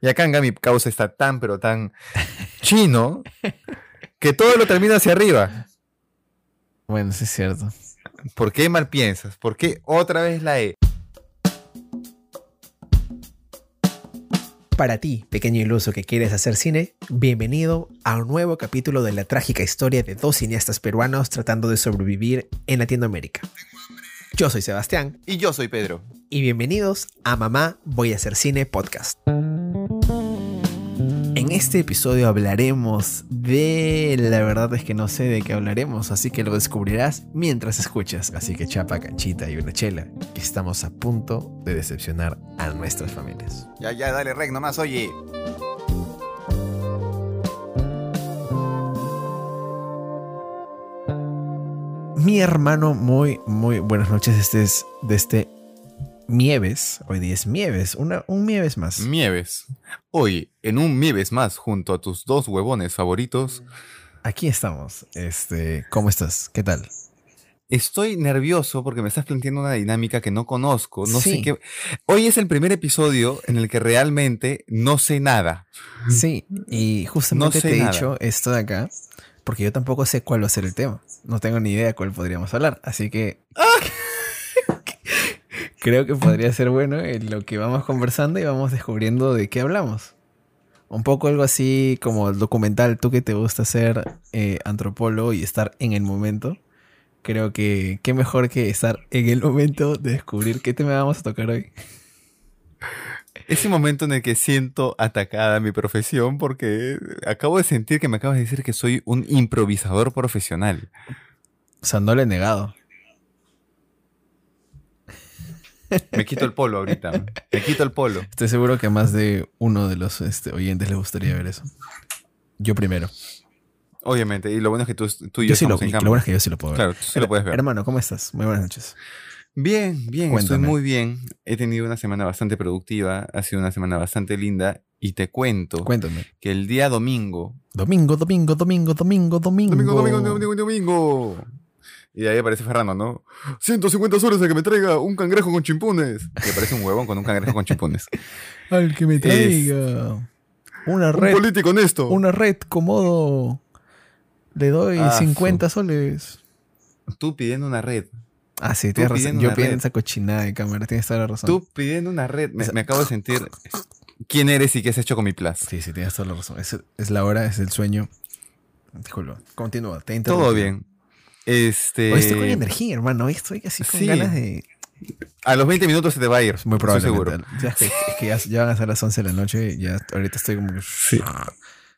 Y acá en Gami causa está tan, pero tan chino que todo lo termina hacia arriba. Bueno, sí es cierto. ¿Por qué mal piensas? ¿Por qué otra vez la E? Para ti, pequeño iluso que quieres hacer cine, bienvenido a un nuevo capítulo de la trágica historia de dos cineastas peruanos tratando de sobrevivir en Latinoamérica. Yo soy Sebastián. Y yo soy Pedro. Y bienvenidos a Mamá Voy a hacer cine podcast. En este episodio hablaremos de... La verdad es que no sé de qué hablaremos, así que lo descubrirás mientras escuchas. Así que chapa, canchita y una chela, que estamos a punto de decepcionar a nuestras familias. Ya, ya, dale rec nomás, oye. Mi hermano, muy, muy buenas noches. Este es de este Mieves. Hoy día es Mieves, una, un Mieves más. Mieves. Hoy, en un Mieves más, junto a tus dos huevones favoritos. Aquí estamos. Este, ¿cómo estás? ¿Qué tal? Estoy nervioso porque me estás planteando una dinámica que no conozco. No sé qué. Hoy es el primer episodio en el que realmente no sé nada. Sí, y justamente No sé te he dicho esto de acá, porque yo tampoco sé cuál va a ser el tema. No tengo ni idea cuál podríamos hablar, así que creo que podría ser bueno en lo que vamos conversando y vamos descubriendo de qué hablamos. Un poco algo así como el documental, tú que te gusta ser eh, antropólogo y estar en el momento. Creo que qué mejor que estar en el momento de descubrir qué tema vamos a tocar hoy. Ese momento en el que siento atacada mi profesión porque acabo de sentir que me acabas de decir que soy un improvisador profesional. O sea, no lo he negado. Me quito el polo ahorita. Me quito el polo. Estoy seguro que a más de uno de los este, oyentes les gustaría ver eso. Yo primero. Obviamente. Y lo bueno es que tú, tú y yo, Yo sí lo, en lo bueno es que yo sí lo puedo ver. Claro, tú sí lo puedes ver. Hermano, ¿cómo estás? Muy buenas noches. Bien, bien, Cuéntame. estoy muy bien. He tenido una semana bastante productiva, ha sido una semana bastante linda y te cuento Cuéntame. que el día domingo, Domingo, domingo, domingo, domingo, domingo. domingo, domingo, domingo, domingo, y ahí aparece Fernando, ¿no? 150 soles a que me traiga un cangrejo con chimpunes. Y aparece un huevón con un cangrejo con chimpunes. Al que me traiga. Una Un red. político honesto. Una red cómodo. Le doy Ah, 50 soles. Tú pidiendo una red. Ah, sí, tienes razón. Yo red. esa cochinada de cámara. Tienes toda la razón. Tú pidiendo una red. Me, me acabo de sentir quién eres y qué has hecho con mi plus. Sí, sí, tienes toda la razón. Es, es la hora, es el sueño. Disculpa. Continúa. Te Todo bien. Este. Hoy estoy con energía, hermano. Hoy estoy casi con Sí. ganas de. A los 20 minutos se te va a ir. Muy Estoy seguro. probablemente. Ya, es que, que ya, ya van a ser las 11 de la noche. y Ya ahorita estoy como que. Sí.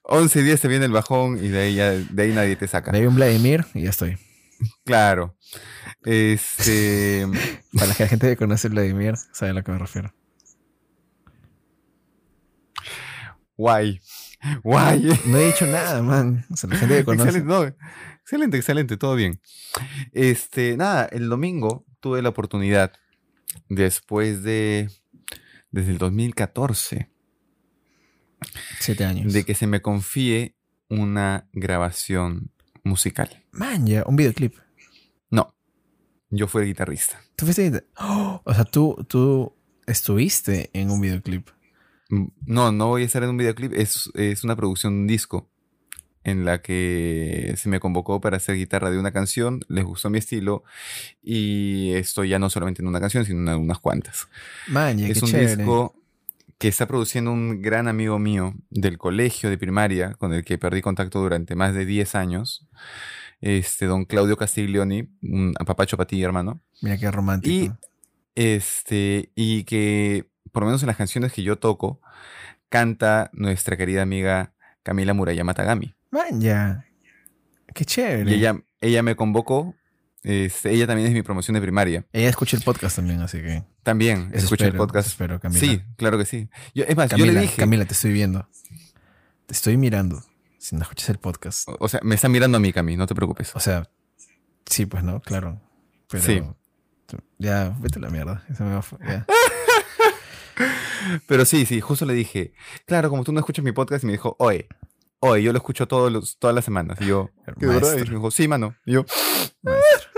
11 días te viene el bajón y de ahí, ya, de ahí nadie te saca. Me doy un Vladimir y ya estoy. Claro. Este. Para la gente que conoce Vladimir, sabe a lo que me refiero. guay. Guay. No he dicho nada, man. O sea, la gente que conoce. Excelente, no, excelente, excelente, todo bien. Este, nada, el domingo tuve la oportunidad, después de, desde el 2014, Siete años. de que se me confíe una grabación musical. Man, ya, un videoclip. No, yo fui el guitarrista. Tú fuiste. ¡Oh! O sea, tú, tú estuviste en un videoclip. Mm, No, no voy a estar en un videoclip, es, es una producción de un disco en la que se me convocó para hacer guitarra de una canción, les gustó mi estilo y estoy ya no solamente en una canción, sino en unas cuantas. Man, ya, es un chévere. disco que está produciendo un gran amigo mío del colegio de primaria, con el que perdí contacto durante más de 10 años, este don Claudio Castiglioni, un apapacho para ti, hermano. Mira qué romántico. Y este, y que por lo menos en las canciones que yo toco, canta nuestra querida amiga Camila Murayama Tagami. Man, ya. Qué chévere. Y ella, ella me convocó. Este, ella también es mi promoción de primaria. Ella escucha el podcast también, así que. También Eso escucha el podcast. espero, Camila. Sí, claro que sí. Yo, es más, Camila, yo le dije. Camila, te estoy viendo. Te estoy mirando. Si no escuchas el podcast. O o sea, me está mirando a mí, Cami, no te preocupes. O sea, sí, pues no, claro. Pero Sí. ya, vete a la mierda. Eso me va a- ya. Pero sí, sí, justo le dije, claro, como tú no escuchas mi podcast, y me dijo, oye, oye, yo lo escucho todos los, todas las semanas. Y yo, ¿qué verdad? Y Maestro. me dijo, sí, mano. Y yo, Maestro.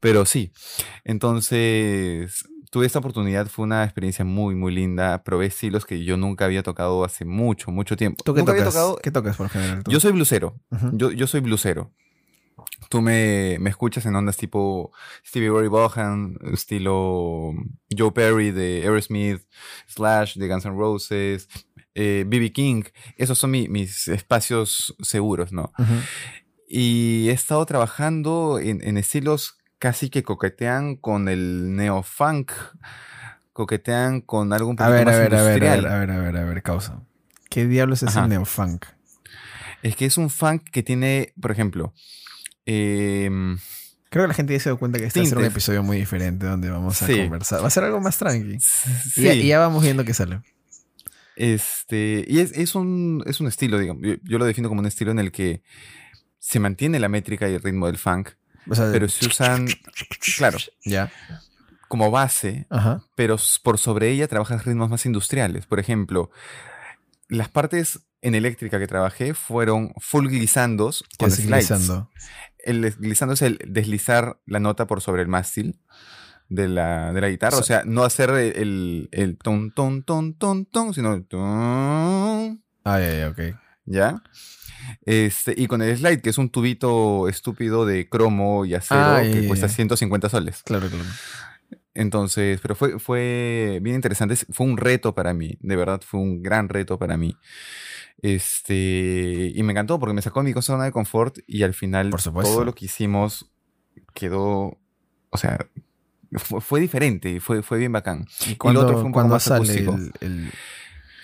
pero sí. Entonces, tuve esta oportunidad, fue una experiencia muy, muy linda. Probé estilos que yo nunca había tocado hace mucho, mucho tiempo. ¿Tú qué Nunca había tocas? tocado- ¿Qué tocas por general? tú? Yo soy blusero. Yo, yo soy blusero. Tú me, me escuchas en ondas tipo Stevie Ray Vaughan, estilo Joe Perry de Aerosmith, Slash de Guns N' Roses, B.B. King. Esos son mi- mis espacios seguros, ¿no? Y he estado trabajando en, en estilos casi que coquetean con el neofunk, coquetean con algo un A ver, más a ver, a ver, a ver, a ver, a ver, a ver, causa. ¿Qué diablos es Ajá. el neofunk? Es que es un funk que tiene, por ejemplo, em, Creo que la gente ya se dio cuenta que este va a ser un episodio muy diferente donde vamos a Sí. conversar. Va a ser algo más tranqui. sí, Y, ya, y ya vamos viendo qué sale. Este, y es, es un, es un estilo, digamos. Yo, yo lo defino como un estilo en el que se mantiene la métrica y el ritmo del funk, O sea, pero se usan, claro, ya. como base, Ajá. pero por sobre ella trabajas ritmos más industriales. Por ejemplo, las partes en eléctrica que trabajé fueron full glisandos ¿Qué con es slides. glissando? El des- glissando es el deslizar la nota por sobre el mástil de la, de la guitarra. O O sea, no hacer el, el, el ton, ton, ton, ton, ton, sino el ton, Ah, ya, ya, ok. ¿Ya? Este, y con el slide, que es un tubito estúpido de cromo y acero Ah, que cuesta ya. 150 soles. Claro, claro. Entonces, pero fue, fue bien interesante. Fue un reto para mí. De verdad, fue un gran reto para mí. Este, y me encantó porque me sacó mi zona de confort y al final Por todo lo que hicimos quedó, o sea, fue, fue diferente, fue, fue bien bacán. ¿Y cuándo, otro fue un poco más acústico. el, el,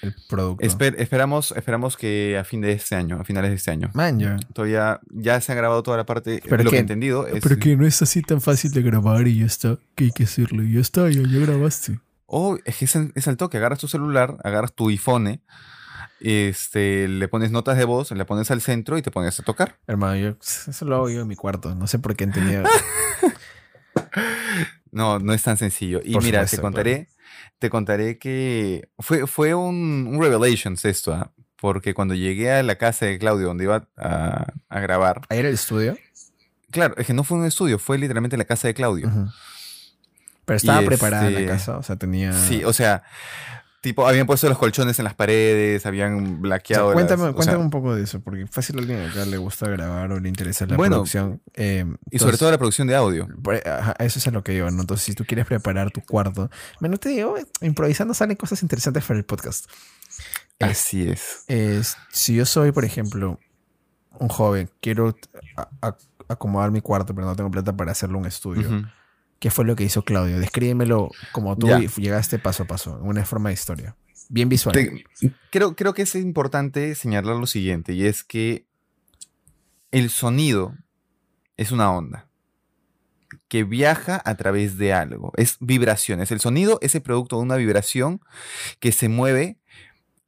el producto? Esper- esperamos, esperamos que a fin de este año, a finales de este año. Man, ya. Todavía ya se ha grabado toda la parte. Pero lo que- que he entendido es. Pero que no es así tan fácil de grabar y ya está. Que hay que hacerlo y ya está, ya, ya grabaste. Oh, es que es, el- es el toque. Agarras tu celular, agarras tu iPhone, este, le pones notas de voz, le pones al centro y te pones a tocar. Hermano, yo eso lo hago yo en mi cuarto. No sé por qué tenía. No, no es tan sencillo. Y Por mira, supuesto, te contaré, te contaré que fue, fue un, un revelations esto, ¿ah? Porque cuando llegué a la casa de Claudio, donde iba a, a grabar, ¿Ahí era el estudio? claro, es que no fue un estudio, fue literalmente la casa de Claudio. Pero estaba Y preparada la este- casa, o sea, tenía. Sí, o sea, tipo, habían puesto los colchones en las paredes, habían O sea, blaqueado. cuéntame, las- o cuéntame sea, un poco de eso, porque fácil a alguien acá le gusta grabar o le interesa la Bueno, producción. eh, y sobre todo la producción de audio. ajá, eso es a lo que iba, ¿no? Entonces, si tú quieres preparar tu cuarto, bueno, te digo, eh, improvisando salen cosas interesantes para el podcast. Así es. es, si yo soy, por ejemplo, un joven, quiero acomodar mi cuarto, pero no tengo plata para hacerlo un estudio. Ujú. ¿Qué fue lo que hizo Claudio? Descríbemelo como tú Ya. llegaste paso a paso, en una forma de historia. Bien visual. Te- creo, creo que es importante señalar lo siguiente, y es que el sonido es una onda que viaja a través de algo. Es vibraciones. El sonido es el producto de una vibración que se mueve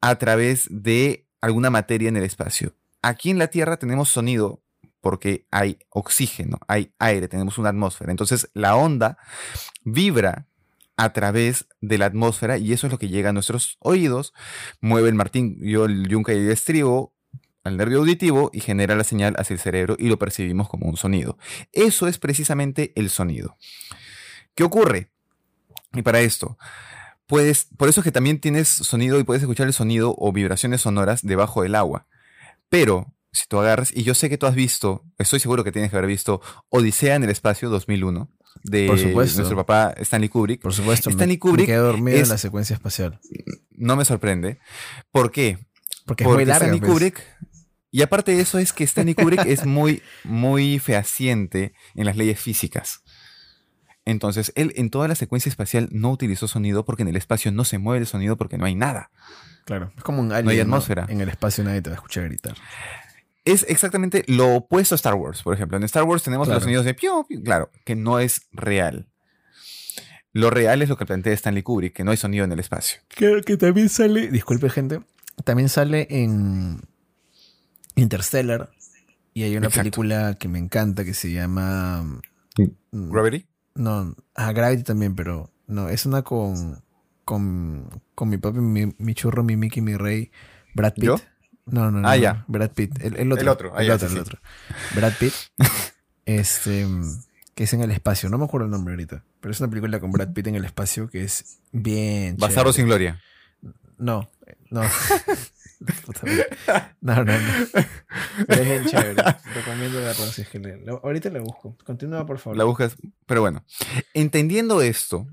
a través de alguna materia en el espacio. Aquí en la Tierra tenemos sonido porque hay oxígeno, hay aire, tenemos una atmósfera. Entonces la onda vibra a través de la atmósfera y eso es lo que llega a nuestros oídos, mueve el martillo, el yunque y el estribo al nervio auditivo y genera la señal hacia el cerebro y lo percibimos como un sonido. Eso es precisamente el sonido. ¿Qué ocurre? Y para esto, puedes, por eso es que también tienes sonido y puedes escuchar el sonido o vibraciones sonoras debajo del agua. Pero si tú agarras, y yo sé que tú has visto, estoy seguro que tienes que haber visto Odisea en el espacio 2001 de Por supuesto. nuestro papá Stanley Kubrick. Por supuesto, me- Stanley me, Kubrick quedé dormido en la secuencia espacial. No me sorprende. ¿Por qué? Porque es Porque muy larga. Stanley pues. Kubrick. Y aparte de eso es que Stanley Kubrick es muy, muy fehaciente en las leyes físicas. Entonces, él en toda la secuencia espacial no utilizó sonido porque en el espacio no se mueve el sonido porque no hay nada. Claro, es como un alien. hay ¿no? atmósfera. En el espacio nadie te va a escuchar gritar. Es exactamente lo opuesto a Star Wars, por ejemplo. En Star Wars tenemos Claro. los sonidos de piu, piu, claro, que no es real. Lo real es lo que plantea Stanley Kubrick, que no hay sonido en el espacio. Claro que también sale. Disculpe, gente. También sale en Interstellar. Y hay una Exacto. película que me encanta que se llama. mm, ¿Gravity? No, a Gravity también, pero no, es una con con, con mi papi, mi, mi churro, mi Mickey, mi rey, Brad Pitt. ¿Yo? No, no, no. Ah, no, ya. Brad Pitt. El, el otro. El otro, ah, el ya, otro, sí, el sí. otro. Brad Pitt. este. que es en el espacio. No me acuerdo el nombre ahorita, pero es una película con Brad Pitt en el espacio que es bien. Bastardo sin gloria. No, no. No, no, no. Pero es bien chévere. Recomiendo verlo si es que le- Ahorita la busco. Continúa, por favor. La buscas. Pero bueno, entendiendo esto,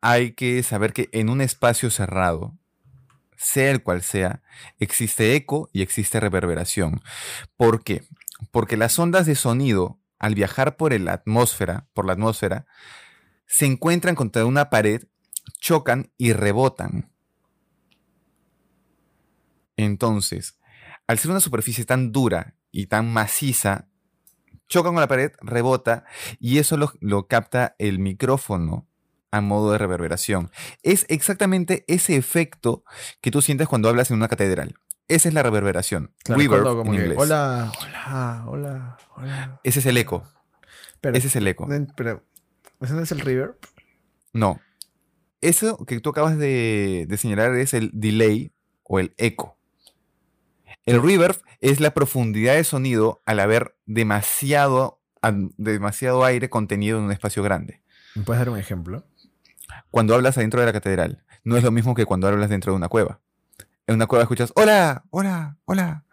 hay que saber que en un espacio cerrado, sea el cual sea, existe eco y existe reverberación. ¿Por qué? Porque las ondas de sonido, al viajar por la atmósfera, por la atmósfera, se encuentran contra una pared, chocan y rebotan. Entonces, al ser una superficie tan dura y tan maciza, chocan con la pared, rebota y eso lo, lo capta el micrófono a modo de reverberación. Es exactamente ese efecto que tú sientes cuando hablas en una catedral. Esa es la reverberación. Claro, Reverb como en que, inglés. hola, hola, hola, hola. Ese es el eco. Pero, Ese es el eco. pero, ¿ese no es el reverb? No. Eso que tú acabas de, de señalar es el delay o el eco. El reverb es la profundidad de sonido al haber demasiado, demasiado aire contenido en un espacio grande. ¿Me puedes dar un ejemplo? Cuando hablas adentro de la catedral, no es lo mismo que cuando hablas dentro de una cueva. En una cueva escuchas, hola, hola, hola.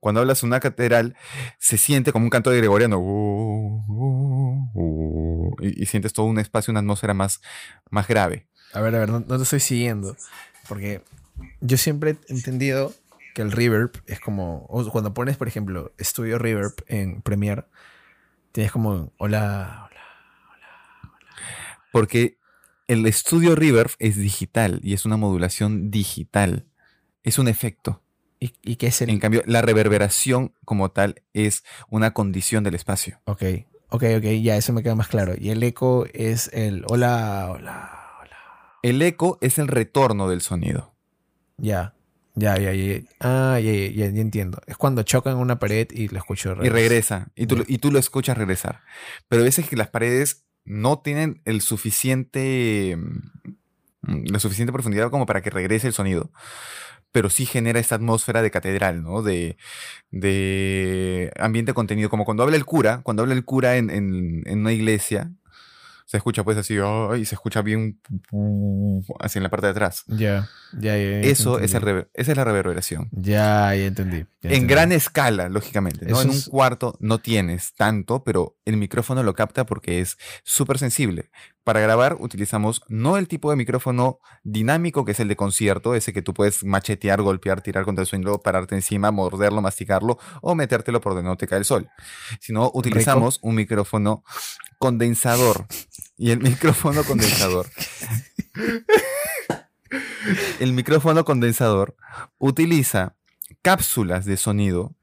Cuando hablas en una catedral, se siente como un canto de gregoriano. "Uh, uh, uh", y, y sientes todo un espacio, una atmósfera más, más grave. A ver, a ver, no, no te estoy siguiendo. Porque yo siempre he entendido que el reverb es como. cuando pones, por ejemplo, Studio Reverb en Premiere, tienes como. Hola, hola. Porque el estudio reverb es digital y es una modulación digital. Es un efecto. ¿Y, y qué es el.? En cambio, la reverberación como tal es una condición del espacio. Ok, ok, ok, ya, eso me queda más claro. Y el eco es el. Hola, hola, hola. El eco es el retorno del sonido. Ya, ya, ya, ya. Ah, ya, ya, ya, ya entiendo. Es cuando chocan una pared y lo escucho de Y regresa. Y tú, y tú lo escuchas regresar. Pero a veces que las paredes no tienen el suficiente. mm, La suficiente profundidad como para que regrese el sonido. Pero sí genera esta atmósfera de catedral, ¿no? De, de ambiente contenido. Como cuando habla el cura, cuando habla el cura en, en- en una iglesia, se escucha pues así, y se escucha bien así en la parte de atrás. Ya, ya, ya. Eso es el rever- esa es la reverberación. Ya, ya entendí. ya En entendí. gran escala, lógicamente. ¿no? En un cuarto no tienes tanto, pero el micrófono lo capta porque es súper sensible. Para grabar utilizamos no el tipo de micrófono dinámico que es el de concierto, ese que tú puedes machetear, golpear, tirar contra el suelo, pararte encima, morderlo, masticarlo o metértelo por donde no te cae el sol. Sino utilizamos un micrófono condensador. Y el micrófono condensador. el micrófono condensador utiliza cápsulas de sonido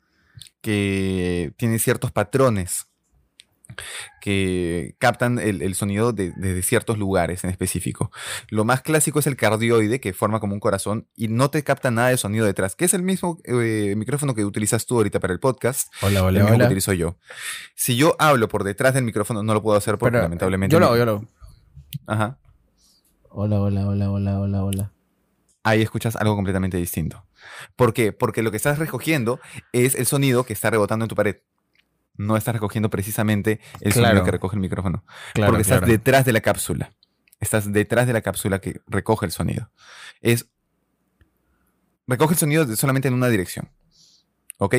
que tienen ciertos patrones que captan el, el sonido de, de ciertos lugares en específico. Lo más clásico es el cardioide, que forma como un corazón y no te capta nada de sonido detrás, que es el mismo eh, micrófono que utilizas tú ahorita para el podcast, Hola, el hola, mismo que hola. utilizo yo. Si yo hablo por detrás del micrófono, no lo puedo hacer porque Pero, lamentablemente... Yo lo hago, yo lo hago. Ajá. Hola, hola, hola, hola, hola, hola. ahí escuchas algo completamente distinto. ¿Por qué? Porque lo que estás recogiendo es el sonido que está rebotando en tu pared. No estás recogiendo precisamente el Claro. sonido que recoge el micrófono. Claro, porque estás detrás de la cápsula. Estás detrás de la cápsula que recoge el sonido. Es. Recoge el sonido solamente en una dirección. ¿Ok?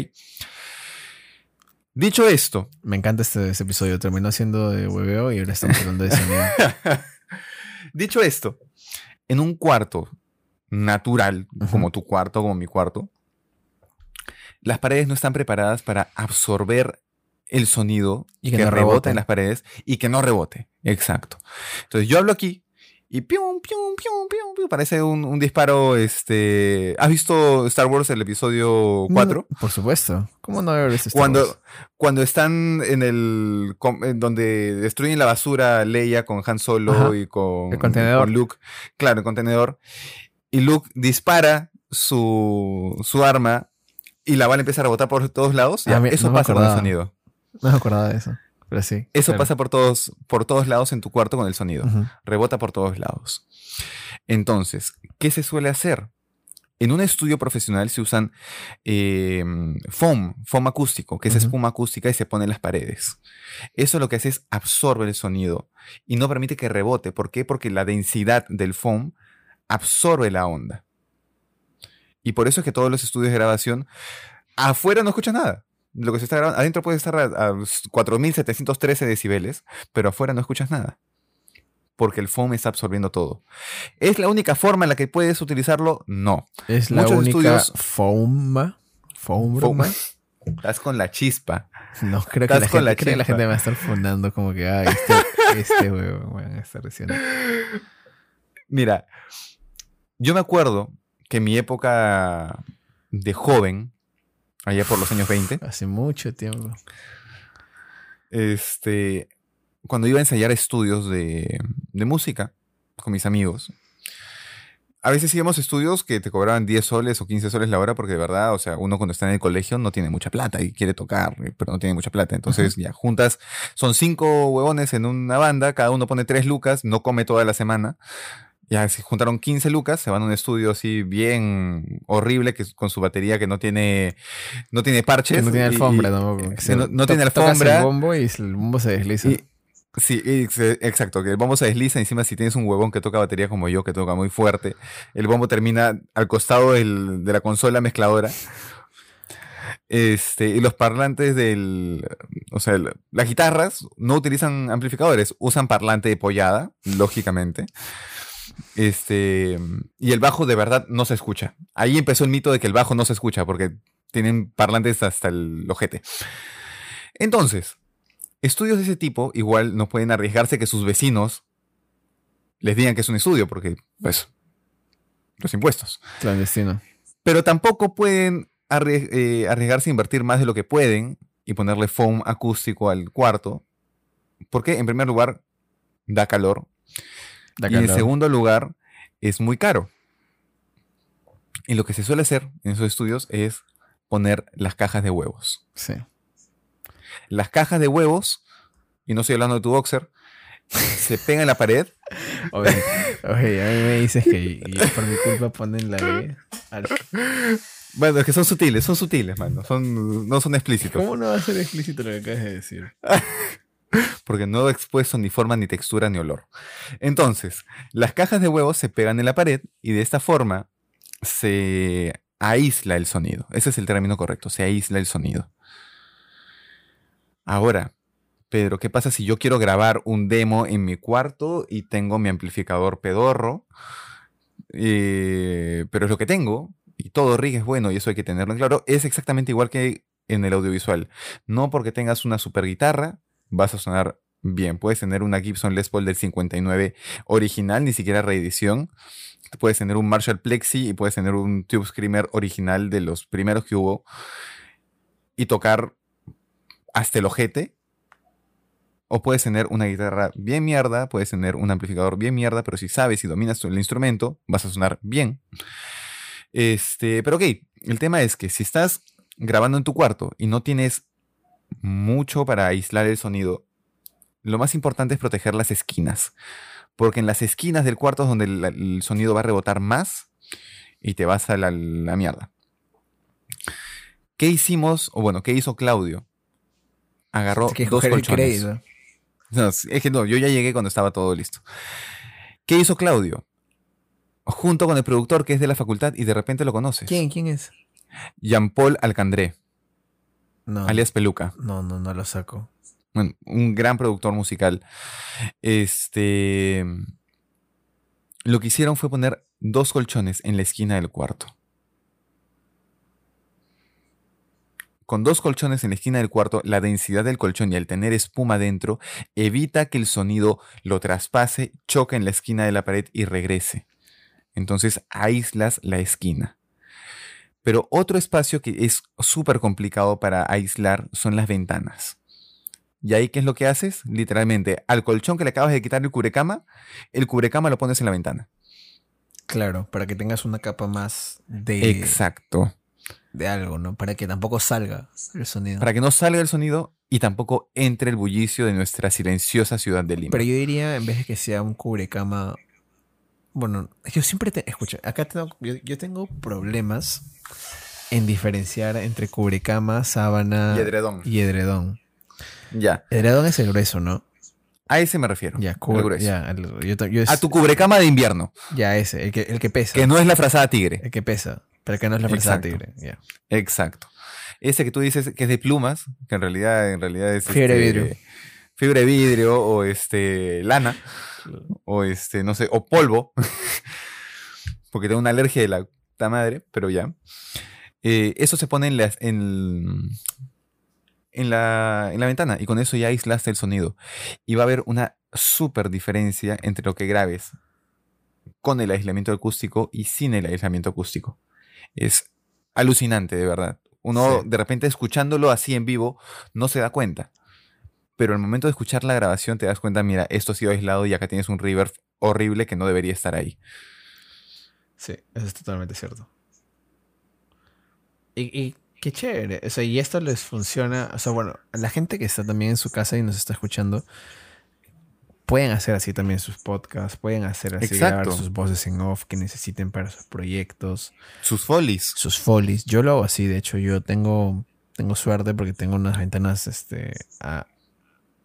Dicho esto, Me encanta este, este episodio. Terminó siendo de hueveo y ahora estamos hablando de sonido. dicho esto, en un cuarto natural, como tu cuarto, como mi cuarto, las paredes no están preparadas para absorber el sonido Y que, que no rebota rebote. en las paredes y que no rebote. Exacto. Entonces yo hablo aquí y pium, pium, pium, pium, pium, parece un, un disparo. Este, ¿Has visto Star Wars el episodio 4? No, por supuesto. ¿Cómo no haber visto Star Cuando, Wars? cuando están en el. en donde destruyen la basura Leia con Han Solo Ajá. y con, El contenedor. con Luke. Claro, el contenedor. Y Luke dispara su, su arma y la bala empieza a rebotar por todos lados. Ah, Ya, mi- eso no pasa con el sonido. No me acordaba de eso. Pero sí. Eso claro. pasa por todos, por todos lados en tu cuarto con el sonido. Rebota por todos lados. Entonces, ¿qué se suele hacer? En un estudio profesional se usan eh, foam, foam acústico, que es espuma acústica y se pone en las paredes. Eso lo que hace es absorbe el sonido y no permite que rebote. ¿Por qué? Porque la densidad del foam absorbe la onda. Y por eso es que todos los estudios de grabación, afuera no escuchas nada. Lo que se está grabando, adentro puede estar a, a 4.713 decibeles, pero afuera no escuchas nada. Porque el foam está absorbiendo todo. ¿Es la única forma en la que puedes utilizarlo? No. Es la Muchos única estudios- foam. Foam. Foam. Estás con la chispa. No, creo que, la gente, la creo que la gente va a estar fundando como que, ah, este, este huevo, van a estar diciendo. Mira, yo me acuerdo que en mi época de joven, allá por los años 20, Hace mucho tiempo. este, cuando iba a ensayar estudios de, de música con mis amigos, a veces íbamos estudios que te cobraban 10 soles o 15 soles la hora porque de verdad, o sea, uno cuando está en el colegio no tiene mucha plata y quiere tocar, pero no tiene mucha plata. Entonces ya juntas, son cinco huevones en una banda, cada uno pone 3 lucas, no come toda la semana. Ya se juntaron 15 lucas, se van a un estudio así bien horrible que, con su batería que no tiene, no tiene parches. Que no tiene alfombra y- tampoco. que que se- no, no tiene alfombra. el bombo y el bombo se desliza. Y- sí, exacto, que el bombo se desliza encima si tienes un huevón que toca batería como yo, que toca muy fuerte, el bombo termina al costado del- de la consola mezcladora. Este, y los parlantes del, o sea, el- las guitarras no utilizan amplificadores, usan parlante de pollada, lógicamente. Este, y el bajo de verdad no se escucha. Ahí empezó el mito de que el bajo no se escucha porque tienen parlantes hasta el ojete. Entonces, estudios de ese tipo igual no pueden arriesgarse que sus vecinos les digan que es un estudio porque, pues, los impuestos. Clandestino. Pero tampoco pueden eh, arriesgarse a invertir más de lo que pueden y ponerle foam acústico al cuarto. Porque, en primer lugar, da calor. Y en segundo lugar, es muy caro. Y lo que se suele hacer en esos estudios es poner las cajas de huevos. Sí. Las cajas de huevos, y no estoy hablando de tu boxer, se pegan en la pared. Oye, oye, a mí me dices que por mi culpa ponen la al- Bueno, es que son sutiles, son sutiles, mano. Son, no son explícitos. ¿Cómo no va a ser explícito lo que acabas de decir? Porque no he expuesto ni forma, ni textura, ni olor. Entonces, las cajas de huevos se pegan en la pared y de esta forma se aísla el sonido. Ese es el término correcto, se aísla el sonido. Ahora, Pedro, ¿qué pasa si yo quiero grabar un demo en mi cuarto y tengo mi amplificador pedorro? Eh, pero es lo que tengo y todo rig es bueno y eso hay que tenerlo en claro. Es exactamente igual que en el audiovisual. No porque tengas una super guitarra vas a sonar bien. Puedes tener una Gibson Les Paul del 59 original, ni siquiera reedición. Puedes tener un Marshall Plexi y puedes tener un Tube Screamer original de los primeros que hubo y tocar hasta el ojete. O puedes tener una guitarra bien mierda, puedes tener un amplificador bien mierda, pero si sabes y dominas el instrumento, vas a sonar bien. Este, pero ok, el tema es que si estás grabando en tu cuarto y no tienes mucho para aislar el sonido, lo más importante es proteger las esquinas. Porque en las esquinas del cuarto es donde el, el sonido va a rebotar más y te vas a la, la mierda. ¿Qué hicimos? O bueno, ¿qué hizo Claudio? Agarró que dos colchones. No, es que no, yo ya llegué cuando estaba todo listo. ¿Qué hizo Claudio? Junto con el productor que es de la facultad y de repente lo conoces. ¿Quién? ¿Quién es? Jean-Paul Alcandré, No. alias Peluca. No, no, no lo saco. Bueno, un gran productor musical. Este. Lo que hicieron fue poner dos colchones en la esquina del cuarto. Con dos colchones en la esquina del cuarto, la densidad del colchón y al tener espuma dentro evita que el sonido lo traspase, choque en la esquina de la pared y regrese. Entonces aíslas la esquina. Pero otro espacio que es súper complicado para aislar son las ventanas. ¿Y ahí qué es lo que haces? Literalmente, al colchón que le acabas de quitar el cubrecama, el cubrecama lo pones en la ventana. Claro, para que tengas una capa más de, Exacto. de algo, ¿no? Para que tampoco salga el sonido. Para que no salga el sonido y tampoco entre el bullicio de nuestra silenciosa ciudad de Lima. Pero yo diría, en vez de que sea un cubrecama Bueno, yo siempre te. Escucha, acá tengo, yo, yo tengo problemas en diferenciar entre cubrecama, sábana Y edredón. y edredón. Ya. Edredón es el grueso, ¿no? A ese me refiero. Ya, cubre, grueso. ya, el- yo ta- yo es- A tu cubrecama de invierno, ya ese, el que, el que pesa. que no es la frazada tigre. El que pesa. Pero que no es la frazada Exacto. tigre. Ya. Exacto. Ese que tú dices que es de plumas, que en realidad, en realidad es Fibra de este, vidrio. Fibra de vidrio o este lana o este no sé, o polvo. Porque tengo una alergia de la madre, pero ya. Eh, eso se pone en las en en la, en la ventana y con eso ya aislaste el sonido. Y va a haber una súper diferencia entre lo que grabes con el aislamiento acústico y sin el aislamiento acústico. Es alucinante, de verdad. Uno Sí. de repente escuchándolo así en vivo no se da cuenta. Pero al momento de escuchar la grabación te das cuenta, mira, esto ha sido aislado y acá tienes un reverb horrible que no debería estar ahí. Sí, eso es totalmente cierto. Y, y qué chévere. O sea, y esto les funciona. O sea, bueno, a la gente que está también en su casa y nos está escuchando, pueden hacer así también sus podcasts, pueden hacer así grabar sus voces en off que necesiten para sus proyectos, Sus folies. sus folies. Yo lo hago así, de hecho, yo tengo, tengo suerte porque tengo unas ventanas este, a-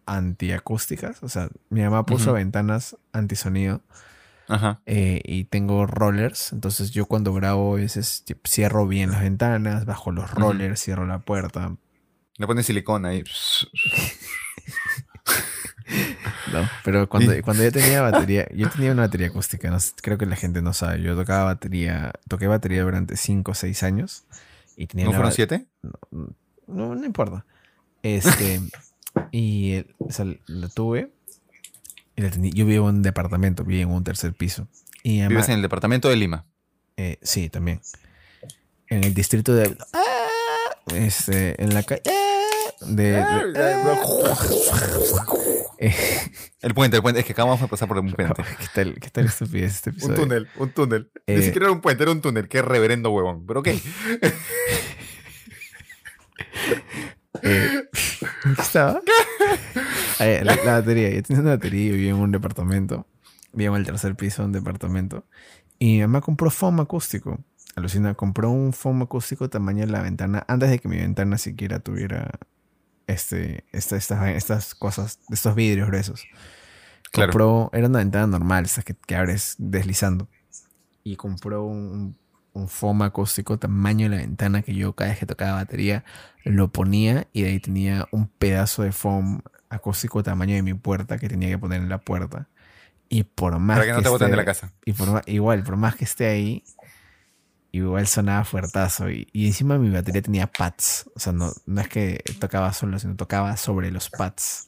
antiacústicas. O sea, mi mamá puso ventanas antisonido. Ajá. Eh, y tengo rollers, entonces yo cuando grabo a veces cierro bien las ventanas, bajo los rollers, cierro la puerta. Le pones silicona ahí. ¿no? Pero cuando, cuando yo tenía batería, yo tenía una batería acústica, no creo que la gente no sabe, yo tocaba batería, toqué batería durante 5 o 6 años y tenía ¿No fueron ba- siete? No, no importa. Este, y el- o sea, la tuve y la tenía- yo vivo en un departamento, vivo en un tercer piso. Y además, Vives en el departamento de Lima. Eh, sí, también. En el distrito de. Este, en la calle. De. Eh, El puente, el puente. Es que acabamos de pasar por un puente. ¿Qué tal, qué tal estupidez este Un episodio? túnel, un túnel. Eh, Ni siquiera era un puente, era un túnel. Qué reverendo huevón. Pero ok. Eh, ¿en ¿Qué estaba? Ya, la, la batería. Yo tenía una batería y vivía en un departamento. Vivía en el tercer piso de un departamento. Y mi mamá compró foam acústico. Alucina, compró un foam acústico tamaño de la ventana antes de que mi ventana siquiera tuviera este, esta- estas, estas cosas, estos vidrios gruesos. Claro. Compró, era una ventana normal, esas que, que abres deslizando. Y compró un, un foam acústico tamaño de la ventana que yo cada vez que tocaba batería lo ponía y de ahí tenía un pedazo de foam acústico tamaño de mi puerta que tenía que poner en la puerta. Y por más Para que no te boten de esté- la casa. y por ma- igual, por más que esté ahí, igual sonaba fuertazo. Y, y encima mi batería tenía pads. O sea, no, no es que tocaba solo, sino tocaba sobre los pads.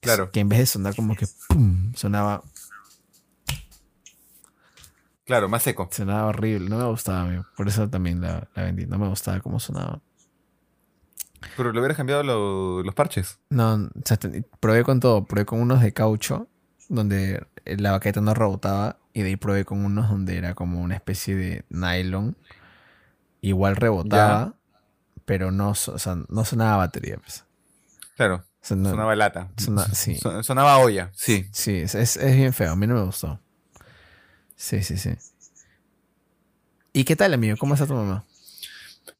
Claro. Que en vez de sonar como que pum, sonaba, Claro, más seco. sonaba horrible. No me gustaba, amigo. Por eso también la, la vendí. No me gustaba cómo sonaba. Pero le hubieras cambiado lo- los parches. No, o sea, probé con todo. Probé con unos de caucho, donde la baqueta no rebotaba. Y de ahí probé con unos donde era como una especie de nylon. Igual rebotaba, pero no, o sea, no sonaba batería. Pues. Claro. No- Sonaba lata. Sona- sí. Son- Sonaba olla. Sí. Sí, es bien feo. A mí no me gustó. Sí, sí, sí. ¿Y qué tal, amigo? ¿Cómo está tu mamá?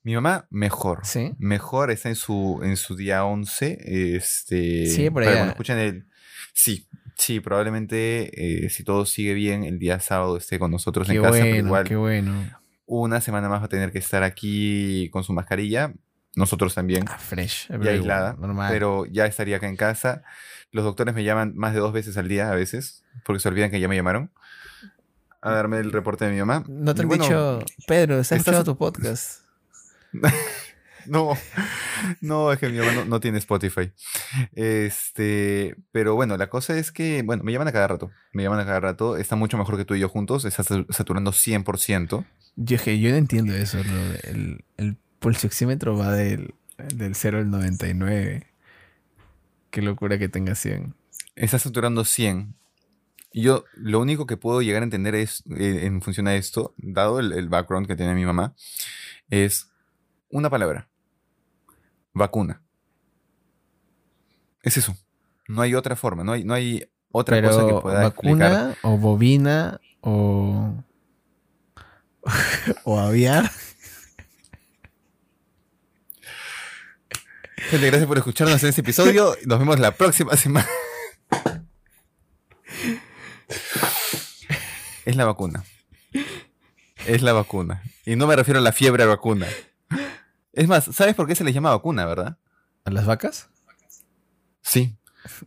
Mi mamá, mejor. ¿Sí? Mejor, está en su, en su día 11. Este, Sigue por allá. cuando escuchan el... Sí, sí, probablemente eh, si todo sigue bien, el día sábado esté con nosotros Qué en casa. pero bueno, igual, qué bueno. una semana más va a tener que estar aquí con su mascarilla. Nosotros también. Ah, fresh. y aislada. Normal. Pero ya estaría acá en casa. Los doctores me llaman más de dos veces al día a veces, porque se olvidan que ya me llamaron a darme el reporte de mi mamá. no te han bueno, dicho, Pedro, ¿estás estás- escuchando tu podcast? No, no, es que mi mamá no, no tiene Spotify. Este, pero bueno, la cosa es que, bueno, me llaman a cada rato. Me llaman a cada rato. Está mucho mejor que tú y yo juntos. Está sat- saturando 100%. Yo, es que yo no entiendo eso. el, el pulsioxímetro va del, del 0 al 99. Qué locura que tenga 100. Está saturando 100. Y yo lo único que puedo llegar a entender es, eh, en función a esto, dado el, el background que tiene mi mamá, es una palabra. Vacuna. Es eso. No hay otra forma. No hay, no hay otra cosa que pueda explicar. vacuna o bovina o o aviar. Gente, gracias por escucharnos en este episodio. Nos vemos la próxima semana. Es la vacuna. Es la vacuna. Y no me refiero a la fiebre vacuna. Es más, ¿sabes por qué se les llama vacuna, verdad? ¿A las vacas? Sí.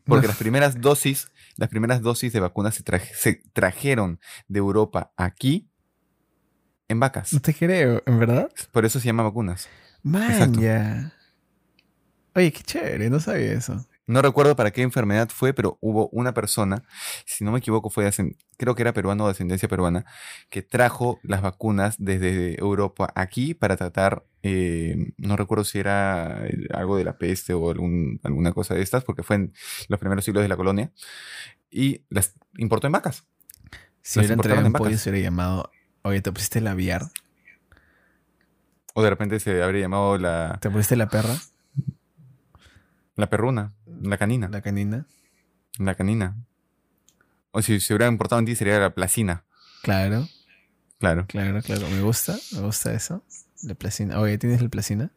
Porque las primeras dosis, las primeras dosis de vacunas se, traje- se trajeron de Europa aquí en vacas. No te creo, ¿en verdad? Por eso se llama vacunas. Man. Oye, qué chévere, no sabía eso. No recuerdo para qué enfermedad fue, pero hubo una persona, si no me equivoco, fue creo que era peruano o de ascendencia peruana, que trajo las vacunas desde Europa aquí para tratar, eh, no recuerdo si era eh, algo de la peste o algún- alguna cosa de estas, porque fue en los primeros siglos de la colonia, y las importó en vacas. Si Las hubiera en pollo, se hubiera llamado. Oye, te pusiste la aviar. O de repente se habría llamado la, Te pusiste la perra, la perruna, la canina, la, la canina. canina. O si se hubiera importado en ti sería la placina, Claro, claro. claro, claro. Me gusta, me gusta eso. La placina. Oye, ¿tienes la placina?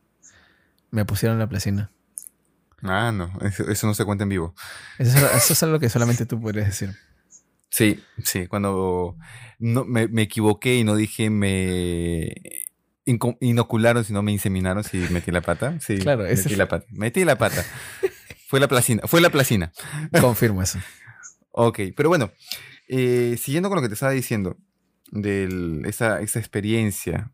Me pusieron la placina. Ah, no, eso, eso no se cuenta en vivo. Eso es, eso es algo que solamente tú podrías decir. Sí, sí, cuando no, me, me equivoqué y no dije me inocularon, sino me inseminaron, sí, metí la pata. Sí, Claro, metí la pata. Metí la pata. fue la placina, fue la placina. Confirmo eso. Ok, pero bueno, eh, siguiendo con lo que te estaba diciendo, de esa, esa experiencia,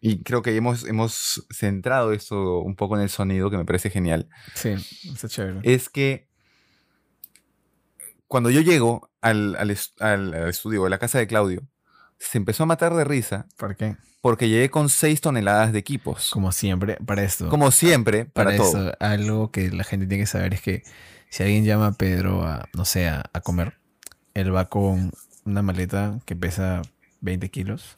y creo que hemos, hemos centrado esto un poco en el sonido, que me parece genial, Sí, está chévere. es que cuando yo llego al, al al estudio, a la casa de Claudio, se empezó a matar de risa ¿Por qué? porque llegué con 6 toneladas de equipos. Como siempre, para esto. Como siempre, para, para, todo. eso, algo que la gente tiene que saber es que si alguien llama a Pedro a, no sé, a, a comer, él va con una maleta que pesa 20 kilos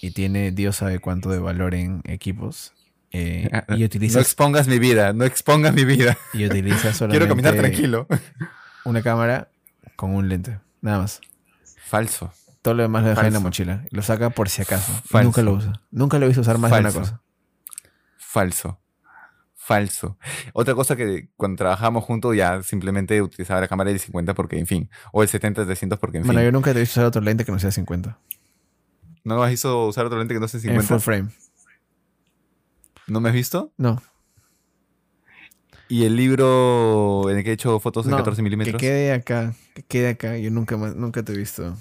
y tiene Dios sabe cuánto de valor en equipos. eh, y No utiliza, expongas mi vida, no expongas mi vida. y utiliza solamente Quiero caminar tranquilo. una cámara con un lente, nada más. Falso. Todo lo demás lo deja en la mochila. Lo saca por si acaso. Falso. Nunca lo usa. Nunca lo he visto usar más de una cosa. Falso. Falso. Otra cosa que cuando trabajábamos juntos ya simplemente utilizaba la cámara del 50 porque, en fin, o el 70-300 porque, en Bueno, fin. yo nunca te he visto usar otro lente que no sea 50. ¿No me has visto usar otro lente que no sea En 50? full frame. ¿No me has visto? No. ¿Y el libro en el que he hecho fotos en No, 14 milímetros? Que quede acá, que quede acá. Yo nunca más, nunca te he visto.